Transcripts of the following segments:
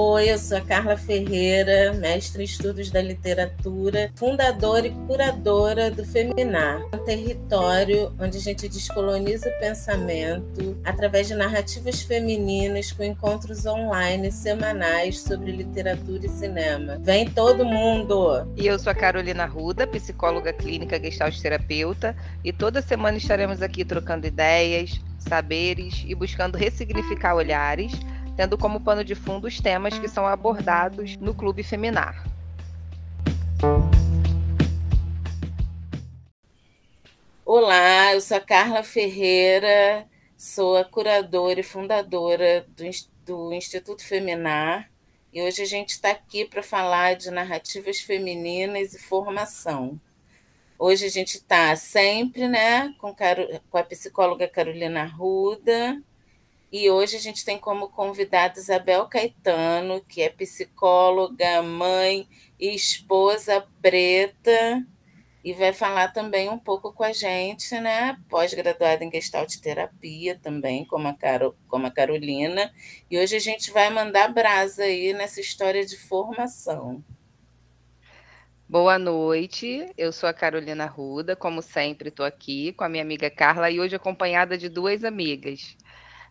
Oi, eu sou a Carla Ferreira, mestre em estudos da literatura, fundadora e curadora do Feminar, um território onde a gente descoloniza o pensamento através de narrativas femininas com encontros online semanais sobre literatura e cinema. Vem todo mundo! E eu sou a Carolina Ruda, psicóloga clínica gestalt terapeuta, e toda semana estaremos aqui trocando ideias, saberes e buscando ressignificar olhares tendo como pano de fundo os temas que são abordados no Clube Feminar. Olá, eu sou a Carla Ferreira, sou a curadora e fundadora do, do Instituto Feminar e hoje a gente está aqui para falar de narrativas femininas e formação. Hoje a gente está sempre né, com, com a psicóloga Carolina Ruda, e hoje a gente tem como convidada Isabel Caetano, que é psicóloga, mãe e esposa preta, e vai falar também um pouco com a gente, né? Pós-graduada em Gestalt Terapia também, como a, Caro, como a Carolina. E hoje a gente vai mandar brasa aí nessa história de formação. Boa noite, eu sou a Carolina Ruda, como sempre estou aqui com a minha amiga Carla e hoje acompanhada de duas amigas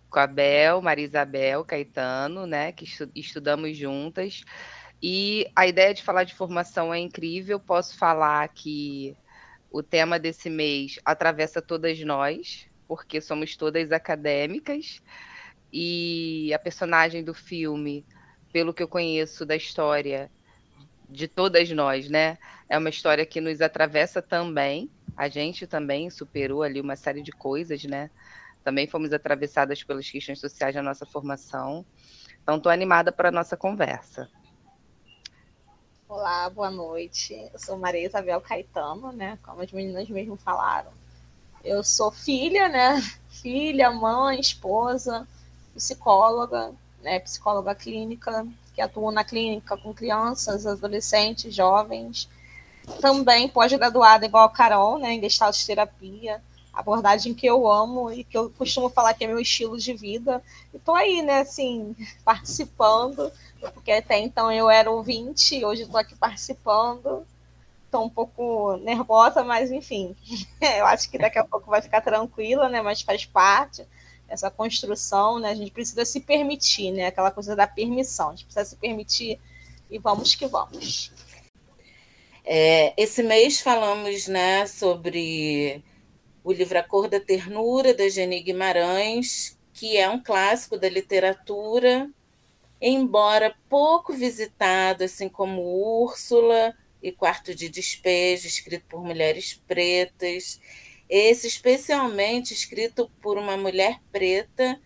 com a Bel, Maria Isabel Caetano, né, que estu estudamos juntas. E a ideia de falar de formação é incrível. Posso falar que o tema desse mês atravessa todas nós, porque somos todas acadêmicas. E a personagem do filme, pelo que eu conheço da história de todas nós, né, é uma história que nos atravessa também. A gente também superou ali uma série de coisas, né? Também fomos atravessadas pelas questões sociais na nossa formação. Então, estou animada para a nossa conversa. Olá, boa noite. Eu sou Maria Isabel Caetano, né? Como as meninas mesmo falaram. Eu sou filha, né? Filha, mãe, esposa, psicóloga, né? Psicóloga clínica, que atuo na clínica com crianças, adolescentes, jovens. Também pós-graduada igual a Carol, né? Em Gestalt Terapia abordagem que eu amo e que eu costumo falar que é meu estilo de vida. E tô aí, né, assim, participando, porque até então eu era ouvinte, hoje estou aqui participando. Estou um pouco nervosa, mas enfim, eu acho que daqui a pouco vai ficar tranquila, né? Mas faz parte essa construção, né? A gente precisa se permitir, né? Aquela coisa da permissão, a gente precisa se permitir e vamos que vamos. É, esse mês falamos, né, sobre o livro A Cor da Ternura, da Geni Guimarães, que é um clássico da literatura, embora pouco visitado, assim como Úrsula e Quarto de Despejo, escrito por mulheres pretas. Esse, especialmente, escrito por uma mulher preta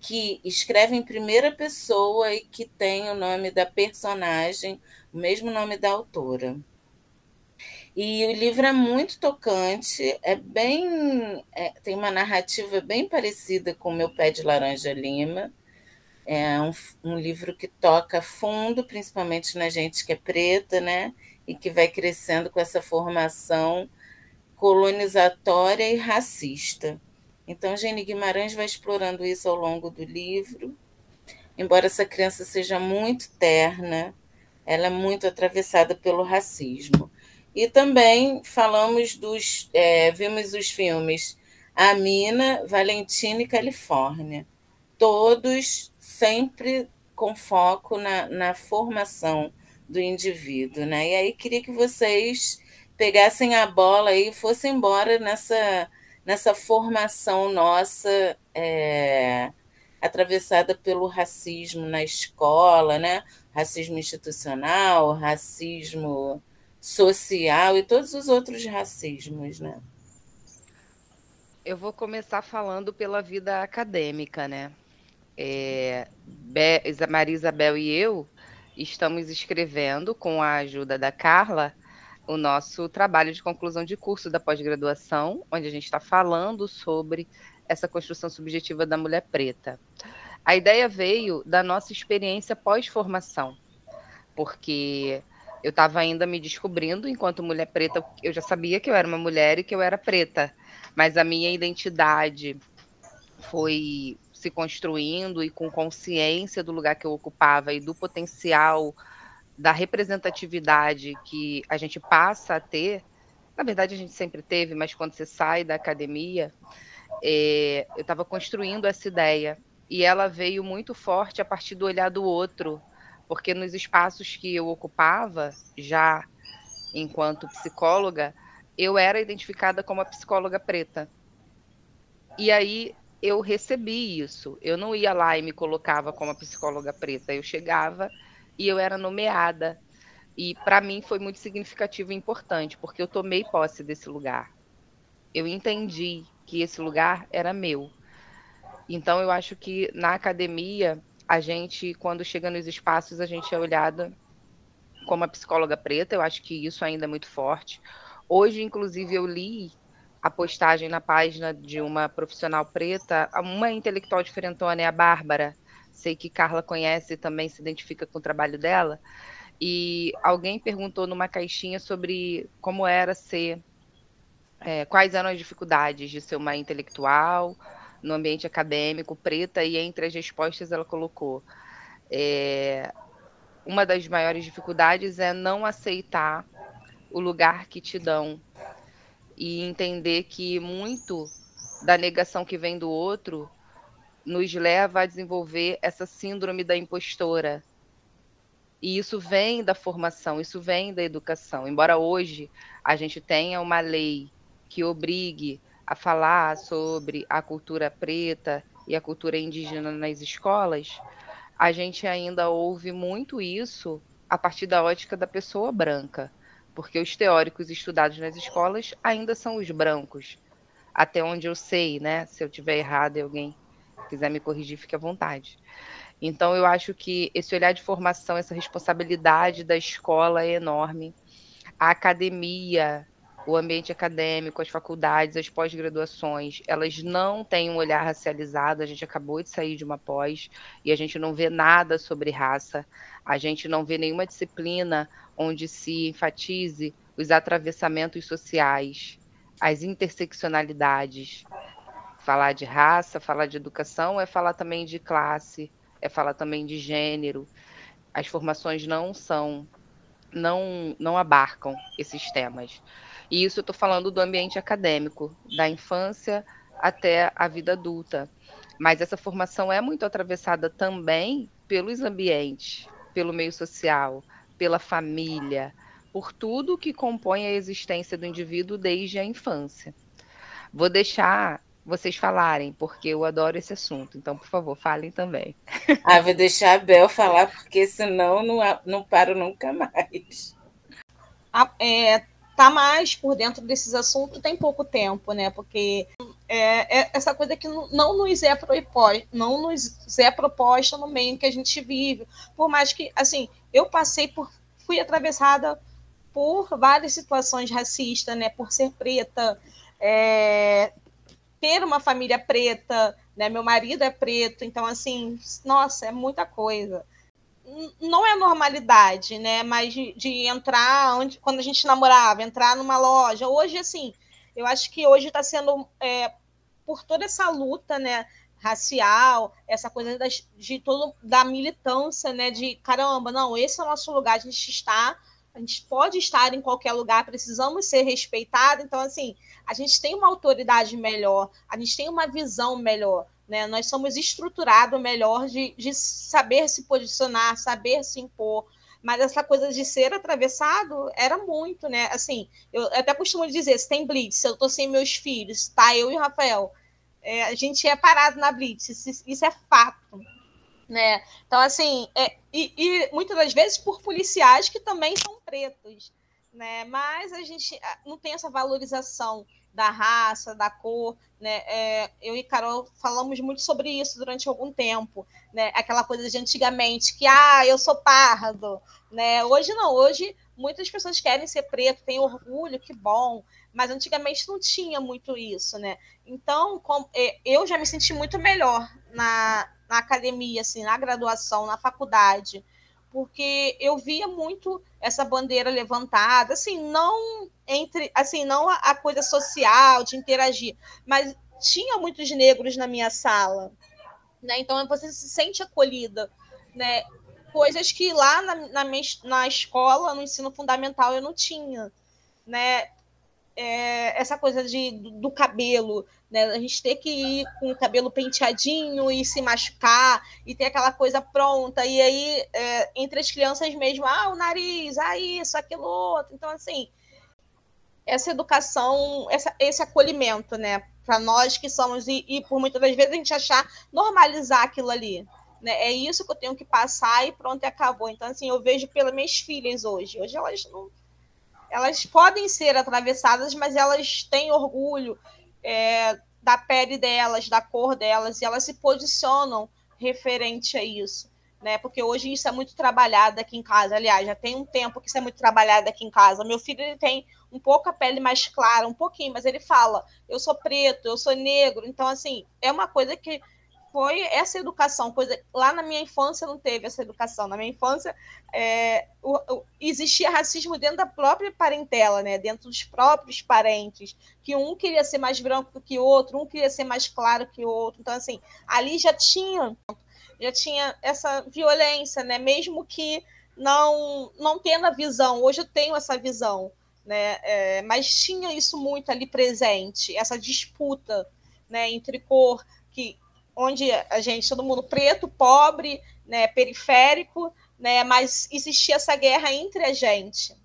que escreve em primeira pessoa e que tem o nome da personagem, o mesmo nome da autora. E o livro é muito tocante, é bem. É, tem uma narrativa bem parecida com o Meu Pé de Laranja Lima. É um, um livro que toca fundo, principalmente na gente que é preta, né? E que vai crescendo com essa formação colonizatória e racista. Então, Gene Guimarães vai explorando isso ao longo do livro. Embora essa criança seja muito terna, ela é muito atravessada pelo racismo. E também falamos dos. É, vimos os filmes A Mina, Valentina e Califórnia. Todos sempre com foco na, na formação do indivíduo. Né? E aí queria que vocês pegassem a bola e fossem embora nessa, nessa formação nossa. É, atravessada pelo racismo na escola, né? racismo institucional, racismo social e todos os outros racismos, né? Eu vou começar falando pela vida acadêmica, né? É, Maria Isabel e eu estamos escrevendo, com a ajuda da Carla, o nosso trabalho de conclusão de curso da pós-graduação, onde a gente está falando sobre essa construção subjetiva da mulher preta. A ideia veio da nossa experiência pós-formação, porque eu estava ainda me descobrindo enquanto mulher preta. Eu já sabia que eu era uma mulher e que eu era preta, mas a minha identidade foi se construindo e com consciência do lugar que eu ocupava e do potencial da representatividade que a gente passa a ter, na verdade a gente sempre teve, mas quando você sai da academia, é, eu estava construindo essa ideia. E ela veio muito forte a partir do olhar do outro, porque nos espaços que eu ocupava, já enquanto psicóloga, eu era identificada como a psicóloga preta. E aí eu recebi isso. Eu não ia lá e me colocava como a psicóloga preta. Eu chegava e eu era nomeada. E para mim foi muito significativo e importante, porque eu tomei posse desse lugar. Eu entendi que esse lugar era meu. Então eu acho que na academia a gente, quando chega nos espaços, a gente é olhada como a psicóloga preta. Eu acho que isso ainda é muito forte. Hoje, inclusive, eu li a postagem na página de uma profissional preta, uma intelectual diferentona, é a Bárbara. Sei que Carla conhece e também se identifica com o trabalho dela. E alguém perguntou numa caixinha sobre como era ser, é, quais eram as dificuldades de ser uma intelectual no ambiente acadêmico preta, e entre as respostas ela colocou: é, uma das maiores dificuldades é não aceitar o lugar que te dão e entender que muito da negação que vem do outro nos leva a desenvolver essa síndrome da impostora. E isso vem da formação, isso vem da educação. Embora hoje a gente tenha uma lei que obrigue a falar sobre a cultura preta e a cultura indígena nas escolas, a gente ainda ouve muito isso a partir da ótica da pessoa branca porque os teóricos estudados nas escolas ainda são os brancos, até onde eu sei, né? Se eu tiver errado e alguém quiser me corrigir, fique à vontade. Então, eu acho que esse olhar de formação, essa responsabilidade da escola é enorme. A academia, o ambiente acadêmico, as faculdades, as pós-graduações, elas não têm um olhar racializado. A gente acabou de sair de uma pós e a gente não vê nada sobre raça. A gente não vê nenhuma disciplina onde se enfatize os atravessamentos sociais, as interseccionalidades. Falar de raça, falar de educação é falar também de classe, é falar também de gênero. As formações não são, não, não abarcam esses temas. E isso eu estou falando do ambiente acadêmico, da infância até a vida adulta. Mas essa formação é muito atravessada também pelos ambientes, pelo meio social, pela família, por tudo que compõe a existência do indivíduo desde a infância. Vou deixar vocês falarem, porque eu adoro esse assunto. Então, por favor, falem também. Ah, vou deixar a Bel falar, porque senão não, não paro nunca mais. Ah, é, tá mais por dentro desses assuntos tem pouco tempo, né? Porque é, é essa coisa que não nos é proposta, não nos é proposta no meio que a gente vive. Por mais que, assim, eu passei por, fui atravessada por várias situações racistas, né? Por ser preta, é, ter uma família preta, né? Meu marido é preto, então assim, nossa, é muita coisa. Não é normalidade, né? Mas de, de entrar onde, quando a gente namorava, entrar numa loja. Hoje, assim, eu acho que hoje está sendo é, por toda essa luta, né? racial, essa coisa das, de todo, da militância, né? De caramba, não, esse é o nosso lugar, a gente está, a gente pode estar em qualquer lugar, precisamos ser respeitados. Então, assim, a gente tem uma autoridade melhor, a gente tem uma visão melhor, né? Nós somos estruturados melhor de, de saber se posicionar, saber se impor. Mas essa coisa de ser atravessado era muito, né? Assim, eu até costumo dizer, se tem blitz, se eu tô sem meus filhos, tá? Eu e o Rafael, é, a gente é parado na blitz, isso, isso é fato. Né? Então, assim, é, e, e, muitas das vezes por policiais que também são pretos, né? Mas a gente ah, não tem essa valorização da raça, da cor, né? É, eu e Carol falamos muito sobre isso durante algum tempo, né? Aquela coisa de antigamente que, ah, eu sou pardo, né? Hoje não, hoje muitas pessoas querem ser preto, têm orgulho, que bom, mas antigamente não tinha muito isso, né? Então, com, é, eu já me senti muito melhor na, na academia, assim, na graduação, na faculdade, porque eu via muito essa bandeira levantada, assim, não entre, assim, não a, a coisa social de interagir, mas tinha muitos negros na minha sala, Né? Então você se sente acolhida. Né? Coisas que lá na, na, na escola, no ensino fundamental, eu não tinha. Né? É, essa coisa de, do, do, cabelo, né? A gente ter que ir com o cabelo penteadinho e se machucar e ter aquela coisa pronta. E aí, é, entre as crianças mesmo, ah, o nariz, ah, isso, aquilo outro. Então, assim, essa educação, essa, esse acolhimento, né? Para nós que somos, e, e, por muitas das vezes a gente achar normalizar aquilo ali. Né? É isso que eu tenho que passar e pronto, acabou. Então, assim, eu vejo pelas minhas filhas hoje. Hoje elas não. Elas podem ser atravessadas, mas elas têm orgulho é, da pele delas, da cor delas, e elas se posicionam referente a isso né? Porque hoje isso é muito trabalhado aqui em casa. Aliás, já tem um tempo que isso é muito trabalhado aqui em casa. Meu filho ele tem um pouco a pele mais clara, um pouquinho, mas ele fala: eu sou preto, eu sou negro. Então, assim, é uma coisa que foi essa educação, coisa lá na minha infância não teve essa educação. Na minha infância é, o, o, existia racismo dentro da própria parentela, né? Dentro dos próprios parentes, que um queria ser mais branco que o outro, um queria ser mais claro que o outro. Então assim, ali já tinha já tinha essa violência, né? Mesmo que não não tendo a visão, hoje eu tenho essa visão, né? É, mas tinha isso muito ali presente, essa disputa, né? Entre cor, que onde a gente todo mundo preto, pobre, né? Periférico, né? Mas existia essa guerra entre a gente.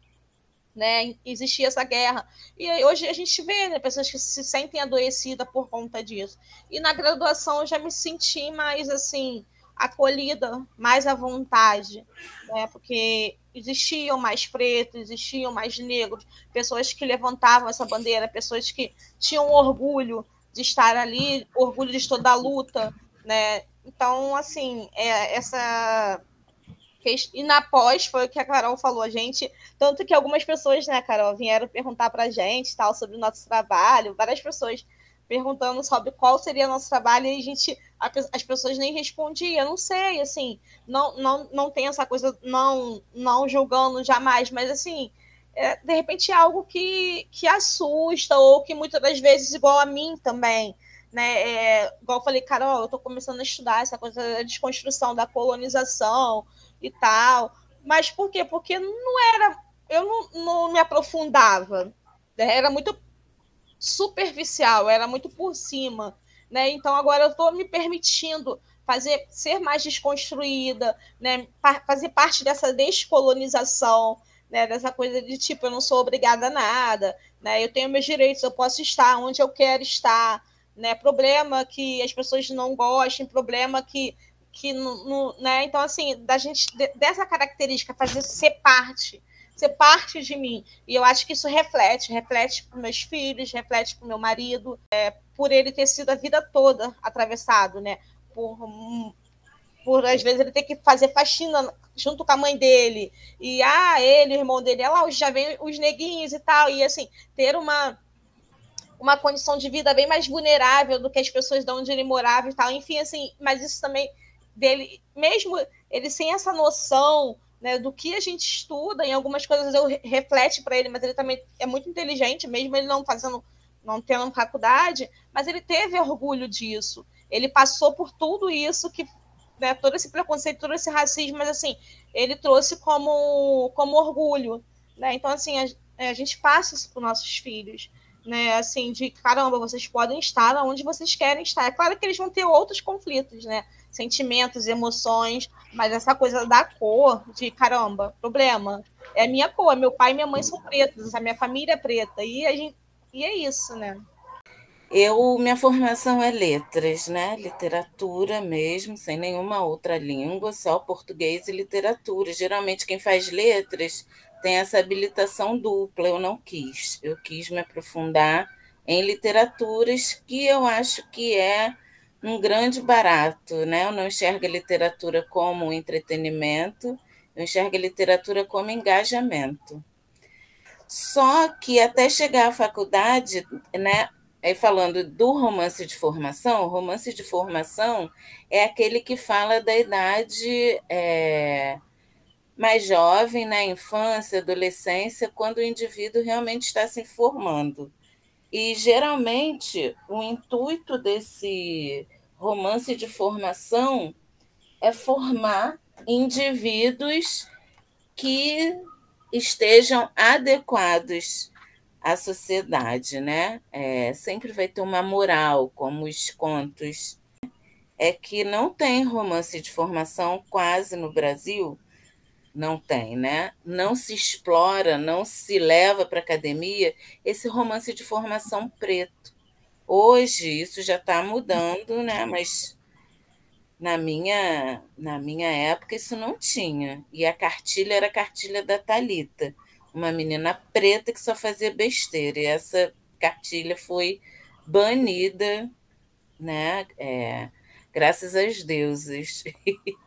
Né, existia essa guerra. E hoje a gente vê né, pessoas que se sentem adoecidas por conta disso. E na graduação eu já me senti mais assim, acolhida mais à vontade, né? porque existiam mais pretos, existiam mais negros, pessoas que levantavam essa bandeira, pessoas que tinham orgulho de estar ali, orgulho de toda a luta, né? Então, assim, é, essa e na pós foi o que a Carol falou, a gente, tanto que algumas pessoas, né, Carol, vieram perguntar para a gente tal sobre o nosso trabalho, várias pessoas perguntando sobre qual seria nosso trabalho e a gente as pessoas nem respondiam, não sei, assim, não não não tem essa coisa não não julgando jamais, mas assim, é, de repente é algo que que assusta ou que muitas das vezes igual a mim também, né? É, igual eu falei, Carol, eu estou começando a estudar essa coisa da desconstrução da colonização e tal, mas por quê? Porque não era, eu não, não me aprofundava, né? era muito superficial, era muito por cima. Né? Então agora eu estou me permitindo fazer ser mais desconstruída, né? fazer parte dessa descolonização, né? dessa coisa de tipo, eu não sou obrigada a nada, né? eu tenho meus direitos, eu posso estar onde eu quero estar. Né? Problema que as pessoas não gostem, problema que. que no, né? Então, assim, da gente, dessa característica, fazer ser parte ser parte de mim. E eu acho que isso reflete, reflete para meus filhos, reflete para meu marido, é, por ele ter sido a vida toda atravessado, né? Por, por às vezes ele ter que fazer faxina junto com a mãe dele. E ah, ele, o irmão dele, é já vem os neguinhos e tal. E assim, ter uma uma condição de vida bem mais vulnerável do que as pessoas de onde ele morava e tal. Enfim, assim, mas isso também dele, mesmo ele sem essa noção né, do que a gente estuda, em algumas coisas eu reflete para ele, mas ele também é muito inteligente, mesmo ele não fazendo, não tendo faculdade, mas ele teve orgulho disso. Ele passou por tudo isso que né, todo esse preconceito, todo esse racismo, mas assim, ele trouxe como, como orgulho. Né? Então, assim, a, a gente passa isso para os nossos filhos né? Assim, de caramba, vocês podem estar onde vocês querem estar. É claro que eles vão ter outros conflitos, né? Sentimentos, emoções, mas essa coisa da cor, de caramba, problema. É a minha cor, meu pai e minha mãe são pretos, a minha família é preta, e, a gente, e é isso, né? Eu, minha formação é letras, né? Literatura mesmo, sem nenhuma outra língua, só português e literatura. Geralmente quem faz letras tem essa habilitação dupla, eu não quis. Eu quis me aprofundar em literaturas que eu acho que é um grande barato, né? Eu não enxergo a literatura como entretenimento, eu enxergo a literatura como engajamento. Só que até chegar à faculdade, né? Aí falando do romance de formação, o romance de formação é aquele que fala da idade é, mais jovem, na infância, adolescência, quando o indivíduo realmente está se formando. E geralmente o intuito desse romance de formação é formar indivíduos que estejam adequados à sociedade, né? É, sempre vai ter uma moral, como os contos. É que não tem romance de formação quase no Brasil, não tem, né? Não se explora, não se leva para a academia esse romance de formação preto. Hoje isso já está mudando, né? Mas na minha, na minha época isso não tinha. E a cartilha era a cartilha da Talita, uma menina preta que só fazia besteira. E essa cartilha foi banida, né? É, graças aos deuses.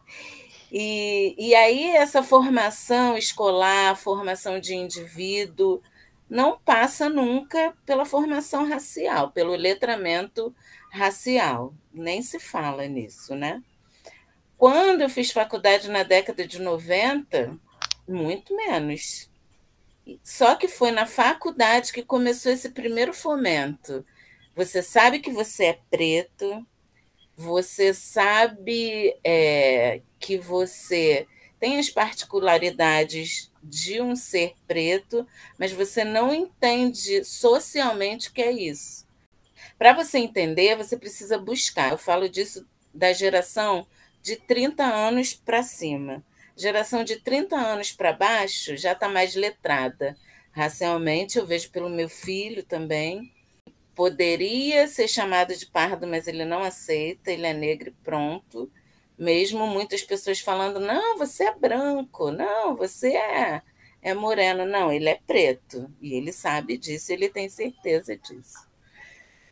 e, e aí essa formação escolar, formação de indivíduo, não passa nunca pela formação racial, pelo letramento racial. Nem se fala nisso, né? Quando eu fiz faculdade na década de 90, muito menos. Só que foi na faculdade que começou esse primeiro fomento. Você sabe que você é preto, você sabe é, que você tem as particularidades de um ser preto, mas você não entende socialmente o que é isso. Para você entender, você precisa buscar. Eu falo disso da geração de 30 anos para cima. Geração de 30 anos para baixo já está mais letrada. Racialmente, eu vejo pelo meu filho também. Poderia ser chamado de pardo, mas ele não aceita, ele é negro e pronto. Mesmo muitas pessoas falando: não, você é branco, não, você é, é moreno. Não, ele é preto. E ele sabe disso, ele tem certeza disso.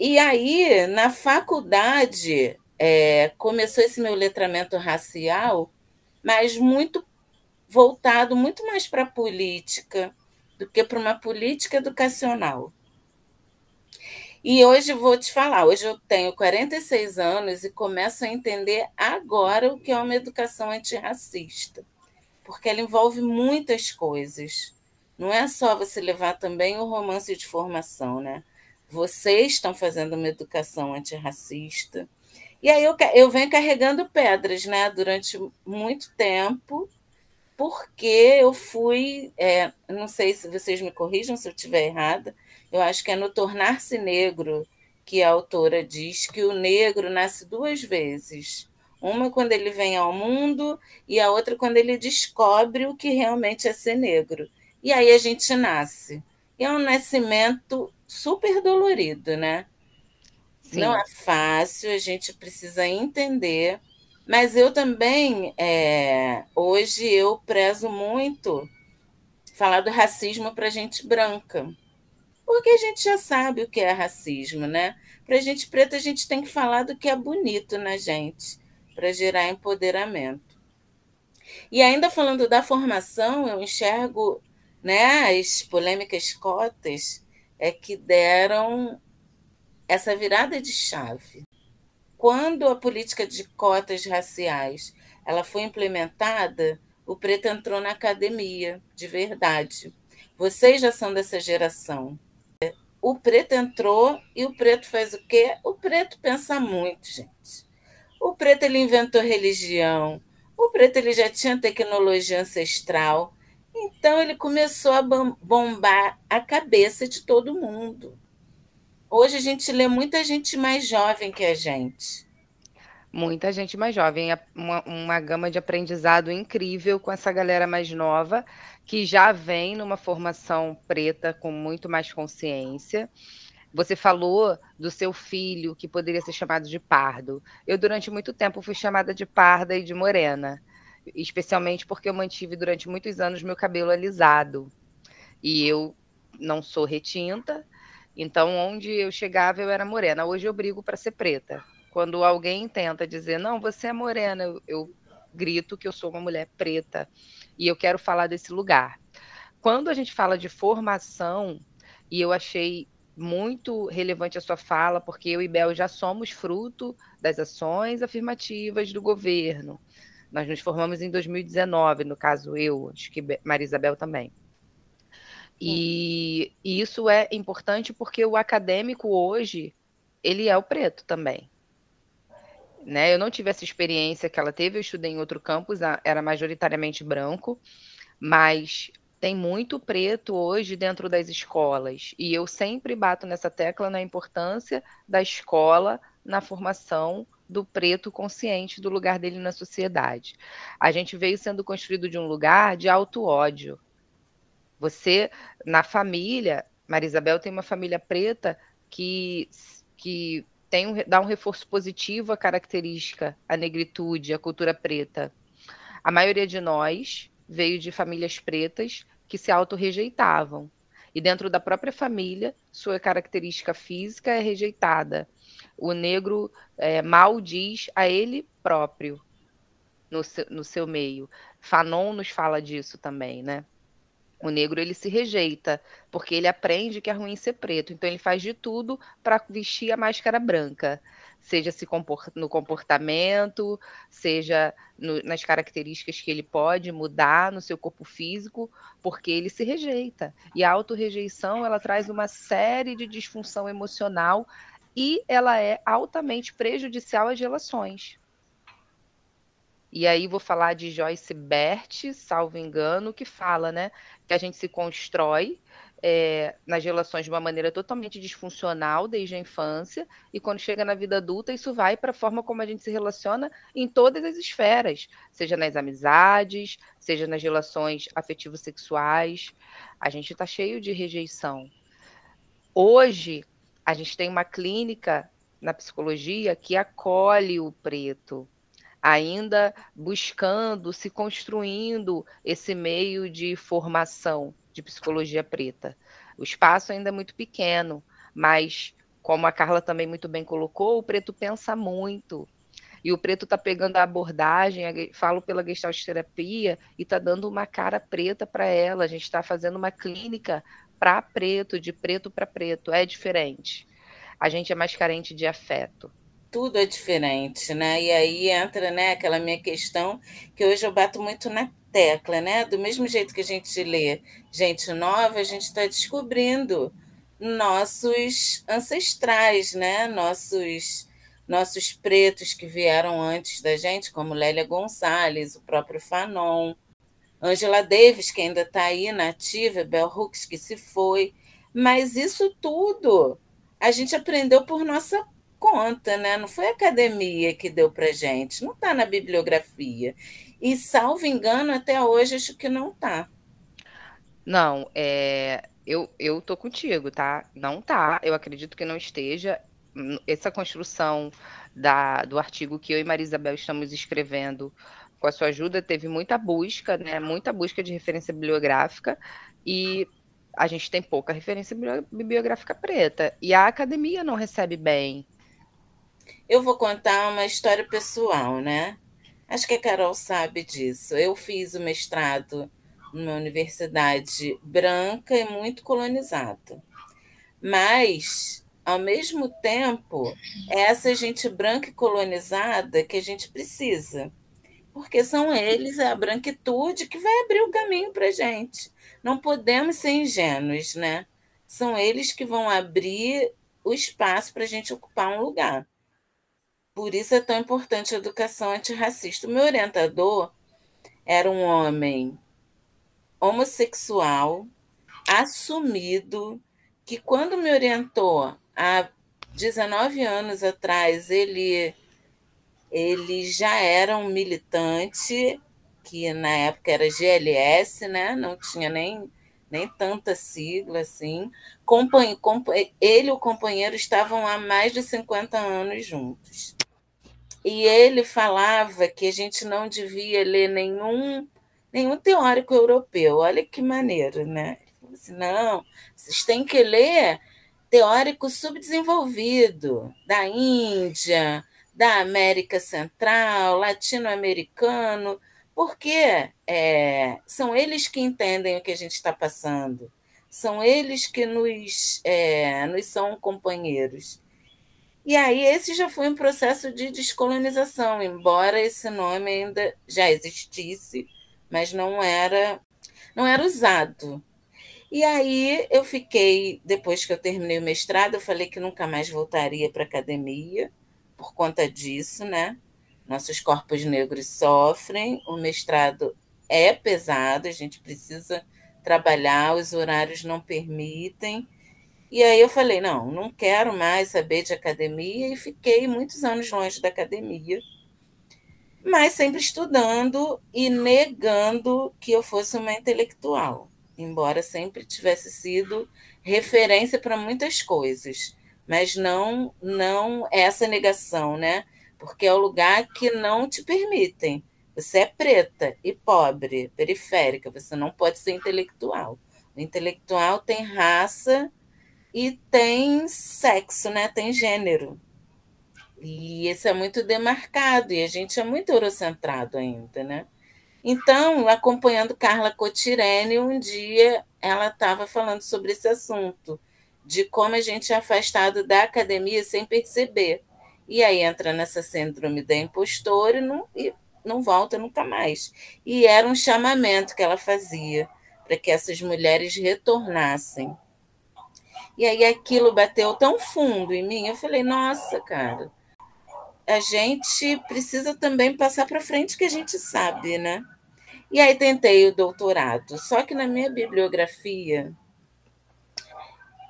E aí, na faculdade, é, começou esse meu letramento racial, mas muito voltado muito mais para a política do que para uma política educacional. E hoje vou te falar, hoje eu tenho 46 anos e começo a entender agora o que é uma educação antirracista, porque ela envolve muitas coisas. Não é só você levar também o romance de formação, né? Vocês estão fazendo uma educação antirracista, e aí eu, eu venho carregando pedras, né, durante muito tempo, porque eu fui, é, não sei se vocês me corrijam se eu estiver errada, eu acho que é no Tornar-se Negro que a autora diz que o negro nasce duas vezes. Uma quando ele vem ao mundo e a outra quando ele descobre o que realmente é ser negro. E aí a gente nasce. E é um nascimento super dolorido, né? Sim. Não é fácil, a gente precisa entender. Mas eu também, é, hoje, eu prezo muito falar do racismo para gente branca. Porque a gente já sabe o que é racismo, né? Para gente preta, a gente tem que falar do que é bonito na gente, para gerar empoderamento. E ainda falando da formação, eu enxergo né, as polêmicas cotas é que deram essa virada de chave. Quando a política de cotas raciais ela foi implementada, o preto entrou na academia, de verdade. Vocês já são dessa geração. O preto entrou e o preto faz o quê? O preto pensa muito, gente. O preto ele inventou religião. O preto ele já tinha tecnologia ancestral. Então ele começou a bombar a cabeça de todo mundo. Hoje a gente lê muita gente mais jovem que a gente. Muita gente mais jovem, uma, uma gama de aprendizado incrível com essa galera mais nova, que já vem numa formação preta com muito mais consciência. Você falou do seu filho que poderia ser chamado de pardo. Eu, durante muito tempo, fui chamada de parda e de morena, especialmente porque eu mantive durante muitos anos meu cabelo alisado. E eu não sou retinta, então, onde eu chegava, eu era morena. Hoje eu brigo para ser preta. Quando alguém tenta dizer, não, você é morena, eu, eu grito que eu sou uma mulher preta e eu quero falar desse lugar. Quando a gente fala de formação, e eu achei muito relevante a sua fala, porque eu e Bel já somos fruto das ações afirmativas do governo. Nós nos formamos em 2019, no caso eu, acho que Maria Isabel também. E, e isso é importante porque o acadêmico hoje, ele é o preto também. Né? Eu não tive essa experiência que ela teve, eu estudei em outro campus, era majoritariamente branco, mas tem muito preto hoje dentro das escolas. E eu sempre bato nessa tecla na importância da escola na formação do preto consciente do lugar dele na sociedade. A gente veio sendo construído de um lugar de alto ódio. Você, na família, Marisabel tem uma família preta que, que tem um, dá um reforço positivo à característica, à negritude, à cultura preta. A maioria de nós veio de famílias pretas que se auto-rejeitavam. E dentro da própria família, sua característica física é rejeitada. O negro é, mal diz a ele próprio no seu, no seu meio. Fanon nos fala disso também, né? O negro ele se rejeita, porque ele aprende que é ruim ser preto, então ele faz de tudo para vestir a máscara branca, seja se no comportamento, seja no, nas características que ele pode mudar no seu corpo físico, porque ele se rejeita. E a autorrejeição ela traz uma série de disfunção emocional e ela é altamente prejudicial às relações. E aí vou falar de Joyce Bert, salvo engano, que fala, né, que a gente se constrói é, nas relações de uma maneira totalmente disfuncional desde a infância, e quando chega na vida adulta, isso vai para a forma como a gente se relaciona em todas as esferas, seja nas amizades, seja nas relações afetivo-sexuais. A gente está cheio de rejeição. Hoje, a gente tem uma clínica na psicologia que acolhe o preto, ainda buscando, se construindo esse meio de formação de psicologia preta. O espaço ainda é muito pequeno, mas como a Carla também muito bem colocou, o preto pensa muito. E o preto está pegando a abordagem, falo pela gestalt terapia, e está dando uma cara preta para ela. A gente está fazendo uma clínica para preto, de preto para preto. É diferente. A gente é mais carente de afeto tudo é diferente, né? E aí entra, né, aquela minha questão que hoje eu bato muito na tecla, né? Do mesmo jeito que a gente lê gente nova, a gente está descobrindo nossos ancestrais, né? Nossos nossos pretos que vieram antes da gente, como Lélia Gonçalves, o próprio Fanon, Angela Davis, que ainda está aí nativa, Bell Hooks, que se foi. Mas isso tudo a gente aprendeu por nossa conta, né? Não foi a academia que deu para gente, não está na bibliografia. E, salvo engano, até hoje acho que não está. Não, é, eu, eu tô contigo, tá? Não tá. Eu acredito que não esteja. Essa construção da, do artigo que eu e Maria Isabel estamos escrevendo, com a sua ajuda, teve muita busca, né? Muita busca de referência bibliográfica. E a gente tem pouca referência bibliográfica preta. E a academia não recebe bem eu vou contar uma história pessoal, né? Acho que a Carol sabe disso. Eu fiz o mestrado numa universidade branca e muito colonizada. Mas, ao mesmo tempo, é essa gente branca e colonizada que a gente precisa. Porque são eles, é a branquitude, que vai abrir o caminho para a gente. Não podemos ser ingênuos, né? São eles que vão abrir o espaço para a gente ocupar um lugar. Por isso é tão importante a educação antirracista. O meu orientador era um homem homossexual, assumido, que quando me orientou há 19 anos atrás, ele, ele já era um militante, que na época era GLS, né? não tinha nem, nem tanta sigla assim. Ele e o companheiro estavam há mais de 50 anos juntos. E ele falava que a gente não devia ler nenhum, nenhum teórico europeu. Olha que maneiro, né? Falou assim, não, vocês têm que ler teórico subdesenvolvido da Índia, da América Central, latino-americano, porque é, são eles que entendem o que a gente está passando, são eles que nos, é, nos são companheiros. E aí esse já foi um processo de descolonização, embora esse nome ainda já existisse, mas não era não era usado. E aí eu fiquei, depois que eu terminei o mestrado, eu falei que nunca mais voltaria para a academia, por conta disso, né? Nossos corpos negros sofrem, o mestrado é pesado, a gente precisa trabalhar, os horários não permitem. E aí eu falei: não, não quero mais saber de academia, e fiquei muitos anos longe da academia, mas sempre estudando e negando que eu fosse uma intelectual, embora sempre tivesse sido referência para muitas coisas, mas não não essa negação, né? Porque é o lugar que não te permitem. Você é preta e pobre, periférica, você não pode ser intelectual. O intelectual tem raça e tem sexo, né? Tem gênero. E isso é muito demarcado, e a gente é muito eurocentrado ainda, né? Então, acompanhando Carla Cotirene, um dia ela estava falando sobre esse assunto, de como a gente é afastado da academia sem perceber. E aí entra nessa síndrome da impostora e não, e não volta nunca mais. E era um chamamento que ela fazia para que essas mulheres retornassem. E aí aquilo bateu tão fundo em mim, eu falei, nossa, cara, a gente precisa também passar para frente que a gente sabe, né? E aí tentei o doutorado, só que na minha bibliografia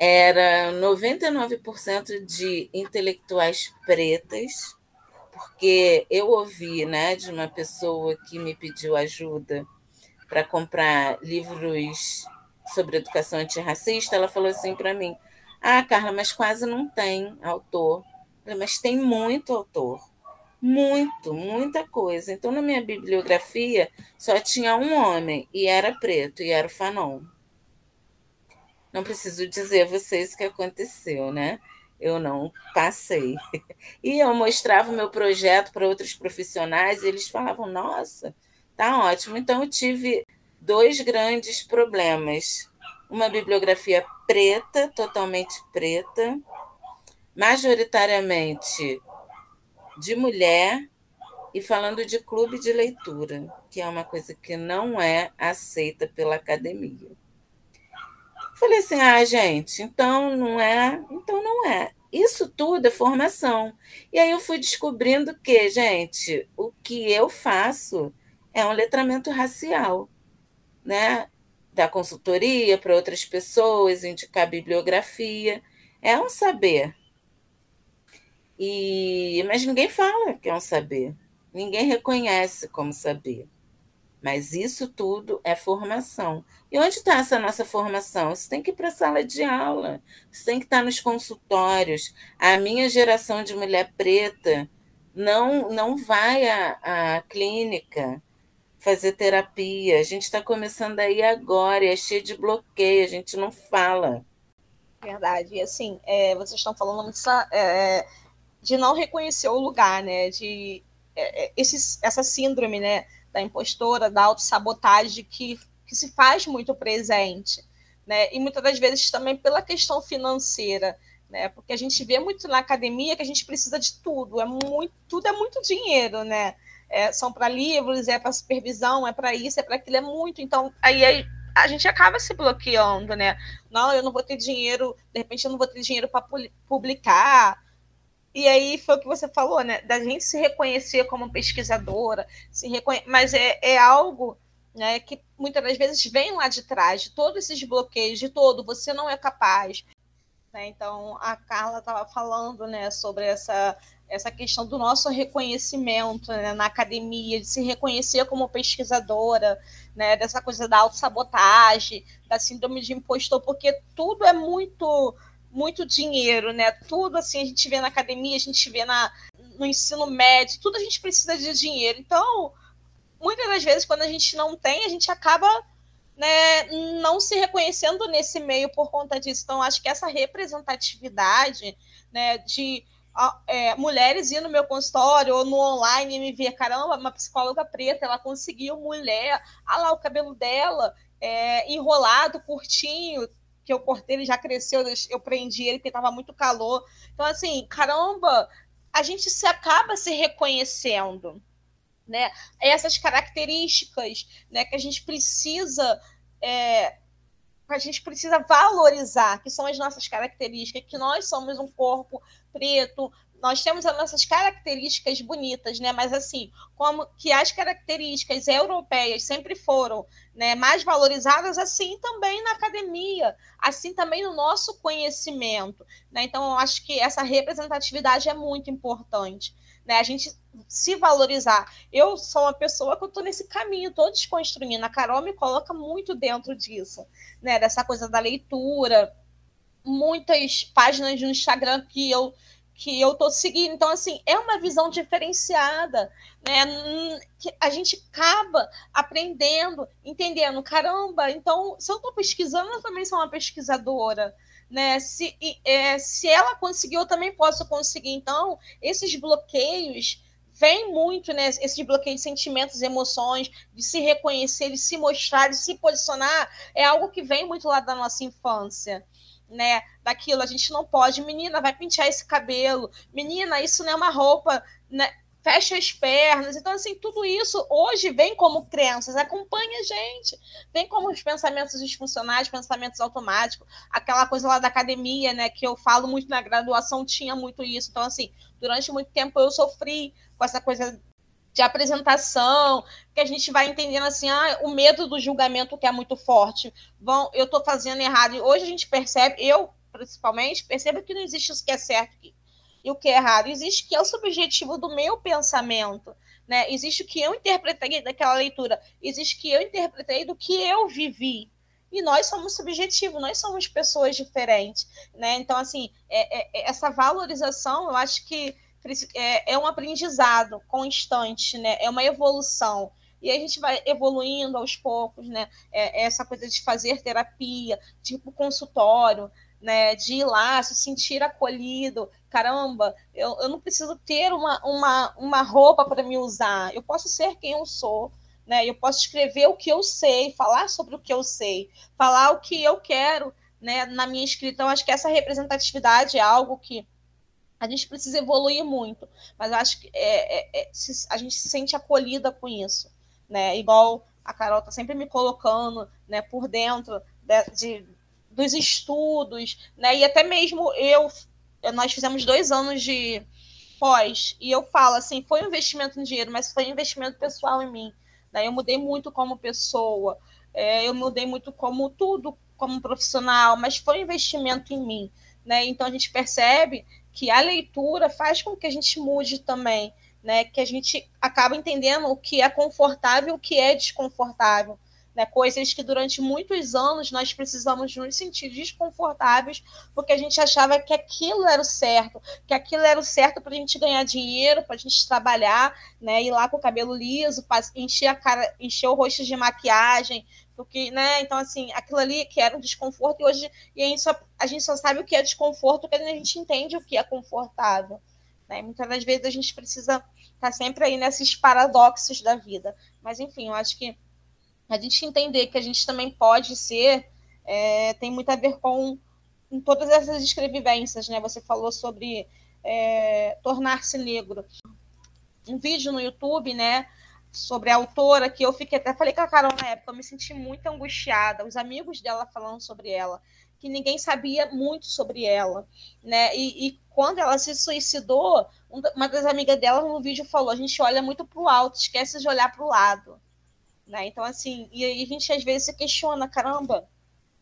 era 99% de intelectuais pretas, porque eu ouvi né, de uma pessoa que me pediu ajuda para comprar livros sobre educação antirracista, ela falou assim para mim: Ah, Carla, mas quase não tem autor. Falei, mas tem muito autor. Muito, muita coisa. Então, na minha bibliografia, só tinha um homem, e era preto, e era o Fanon. Não preciso dizer a vocês o que aconteceu, né? Eu não passei. E eu mostrava o meu projeto para outros profissionais, e eles falavam: nossa, tá ótimo. Então, eu tive dois grandes problemas. Uma bibliografia preta, totalmente preta, majoritariamente de mulher e falando de clube de leitura, que é uma coisa que não é aceita pela academia. Falei assim: "Ah, gente, então não é, então não é. Isso tudo é formação". E aí eu fui descobrindo que, gente, o que eu faço é um letramento racial, né? Da consultoria para outras pessoas, indicar bibliografia, é um saber e, mas ninguém fala que é um saber. Ninguém reconhece como saber. Mas isso tudo é formação. E onde está essa nossa formação? Isso tem que ir para a sala de aula, isso tem que estar tá nos consultórios. A minha geração de mulher preta não, não vai à, à clínica fazer terapia. A gente está começando aí agora, e é cheio de bloqueio, a gente não fala. Verdade. E assim, é, vocês estão falando muito. É, de não reconhecer o lugar, né? De é, é, esse, essa síndrome, né? Da impostora, da autossabotagem que, que se faz muito presente, né? E muitas das vezes também pela questão financeira, né? Porque a gente vê muito na academia que a gente precisa de tudo, é muito, tudo é muito dinheiro, né? É, são para livros, é para supervisão, é para isso, é para aquilo, é muito. Então, aí, a gente acaba se bloqueando, né? Não, eu não vou ter dinheiro, de repente eu não vou ter dinheiro para publicar, e aí foi o que você falou, né? Da gente se reconhecer como pesquisadora, se reconhe... mas é, é algo né, que muitas das vezes vem lá de trás, de todos esses bloqueios, de todo, você não é capaz. Né? Então, a Carla estava falando né, sobre essa, essa questão do nosso reconhecimento né, na academia, de se reconhecer como pesquisadora, né, dessa coisa da autossabotagem, da síndrome de impostor, porque tudo é muito muito dinheiro, né? Tudo assim a gente vê na academia, a gente vê na, no ensino médio, tudo a gente precisa de dinheiro. Então, muitas das vezes, quando a gente não tem, a gente acaba né, não se reconhecendo nesse meio por conta disso. Então, acho que essa representatividade né, de é, mulheres ir no meu consultório ou no online e me ver, caramba, uma psicóloga preta, ela conseguiu mulher, ah lá o cabelo dela é, enrolado, curtinho, que eu cortei, ele já cresceu, eu prendi ele porque estava muito calor. Então, assim, caramba, a gente se acaba se reconhecendo, né? Essas características, né, que a gente precisa é, a gente precisa valorizar, que são as nossas características, que nós somos um corpo preto, nós temos as nossas características bonitas, né? Mas assim, como que as características europeias sempre foram né, mais valorizadas, assim também na academia, assim também no nosso conhecimento. Né? Então, eu acho que essa representatividade é muito importante. Né? A gente se valorizar. Eu sou uma pessoa que eu estou nesse caminho, estou desconstruindo. A Carol me coloca muito dentro disso, né? Dessa coisa da leitura, muitas páginas no Instagram que eu que eu tô seguindo. Então, assim, é uma visão diferenciada, né? Que a gente acaba aprendendo, entendendo, caramba, então, se eu estou pesquisando, eu também sou uma pesquisadora. Né? Se, é, se ela conseguiu, eu também posso conseguir. Então, esses bloqueios vêm muito, né? Esses bloqueios de sentimentos, emoções, de se reconhecer, de se mostrar, de se posicionar, é algo que vem muito lá da nossa infância né, daquilo. A gente não pode, menina, vai pentear esse cabelo, menina, isso não é uma roupa, né? Fecha as pernas. Então, assim, tudo isso hoje vem como crenças, acompanha a gente. Vem como os pensamentos disfuncionais, pensamentos automáticos, aquela coisa lá da academia, né? Que eu falo muito na graduação, tinha muito isso. Então, assim, durante muito tempo eu sofri com essa coisa de apresentação, que a gente vai entendendo assim, ah, o medo do julgamento que é muito forte. Bom, eu estou fazendo errado. E hoje a gente percebe, eu principalmente, percebo que não existe o que é certo e o que é errado. Existe o que é o subjetivo do meu pensamento. Né? Existe o que eu interpretei daquela leitura. Existe o que eu interpretei do que eu vivi. E nós somos subjetivos, nós somos pessoas diferentes. Né? Então, assim, é, é, é essa valorização, eu acho que é, é um aprendizado constante, né? É uma evolução. E a gente vai evoluindo aos poucos, né? É, é essa coisa de fazer terapia, tipo consultório, né? De ir lá, se sentir acolhido. Caramba, eu, eu não preciso ter uma, uma, uma roupa para me usar. Eu posso ser quem eu sou. Né? Eu posso escrever o que eu sei, falar sobre o que eu sei, falar o que eu quero né, na minha escrita. Então, acho que essa representatividade é algo que a gente precisa evoluir muito, mas acho que é, é, é, a gente se sente acolhida com isso, né? Igual a Carol está sempre me colocando, né, por dentro de, de, dos estudos, né? E até mesmo eu, nós fizemos dois anos de pós e eu falo assim, foi um investimento em dinheiro, mas foi um investimento pessoal em mim. Né? Eu mudei muito como pessoa, é, eu mudei muito como tudo, como profissional, mas foi um investimento em mim. Né? Então a gente percebe que a leitura faz com que a gente mude também, né? Que a gente acaba entendendo o que é confortável e o que é desconfortável. Né, coisas que durante muitos anos nós precisamos nos sentir desconfortáveis porque a gente achava que aquilo era o certo, que aquilo era o certo para a gente ganhar dinheiro, para a gente trabalhar, né, ir lá com o cabelo liso, encher a cara, encher o rosto de maquiagem, porque, né? Então, assim, aquilo ali que era um desconforto, e hoje e a, gente só, a gente só sabe o que é desconforto quando a gente entende o que é confortável. Né? Muitas das vezes a gente precisa estar tá sempre aí nesses paradoxos da vida. Mas, enfim, eu acho que a gente entender que a gente também pode ser é, tem muito a ver com, com todas essas escrevivências, né? Você falou sobre é, tornar-se negro. Um vídeo no YouTube, né? Sobre a autora, que eu fiquei até falei com a Carol na época, eu me senti muito angustiada, os amigos dela falando sobre ela, que ninguém sabia muito sobre ela, né? E, e quando ela se suicidou, uma das amigas dela no vídeo falou: a gente olha muito para o alto, esquece de olhar para o lado, né? Então assim, e aí a gente às vezes se questiona, caramba,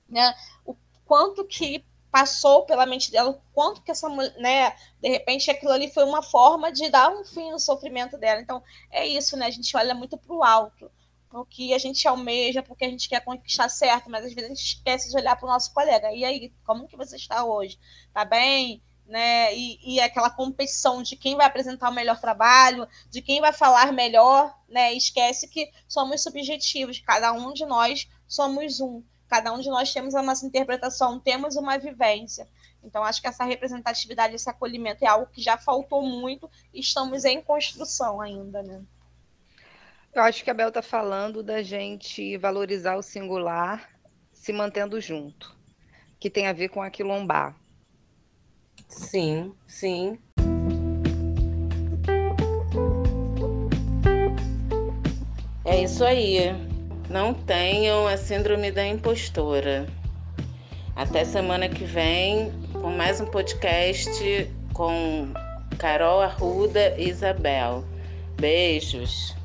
né? O quanto que passou pela mente dela o quanto que essa mulher, né, de repente aquilo ali foi uma forma de dar um fim no sofrimento dela. Então, é isso, né? A gente olha muito para o alto, porque a gente almeja, porque a gente quer conquistar certo, mas às vezes a gente esquece de olhar para o nosso colega. E aí, como que você está hoje? Tá bem? Né? E, e aquela competição de quem vai apresentar o melhor trabalho, de quem vai falar melhor, né? Esquece que somos subjetivos, cada um de nós somos um. Cada um de nós temos a nossa interpretação, temos uma vivência. Então, acho que essa representatividade, esse acolhimento é algo que já faltou muito e estamos em construção ainda, né? Eu acho que a Bel está falando da gente valorizar o singular se mantendo junto, que tem a ver com aquilombar. Sim, sim. É isso aí não tenham a síndrome da impostora. Até semana que vem com mais um podcast com Carol Arruda e Isabel. Beijos.